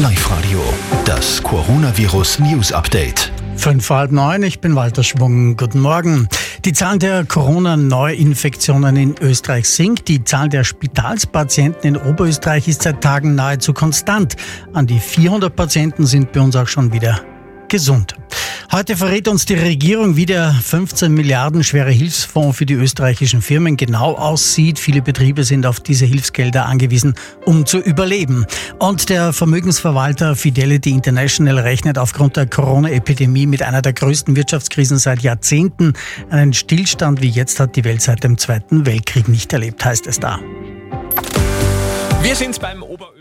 Live Radio, das Coronavirus News Update. Fünf halb neun, ich bin Walter Schwung. Guten Morgen. Die Zahl der Corona-Neuinfektionen in Österreich sinkt. Die Zahl der Spitalspatienten in Oberösterreich ist seit Tagen nahezu konstant. An die 400 Patienten sind bei uns auch schon wieder gesund. Heute verrät uns die Regierung, wie der 15 Milliarden schwere Hilfsfonds für die österreichischen Firmen genau aussieht. Viele Betriebe sind auf diese Hilfsgelder angewiesen, um zu überleben. Und der Vermögensverwalter Fidelity International rechnet aufgrund der Corona-Epidemie mit einer der größten Wirtschaftskrisen seit Jahrzehnten. Einen Stillstand wie jetzt hat die Welt seit dem Zweiten Weltkrieg nicht erlebt, heißt es da. Wir sind beim Oberösterreich.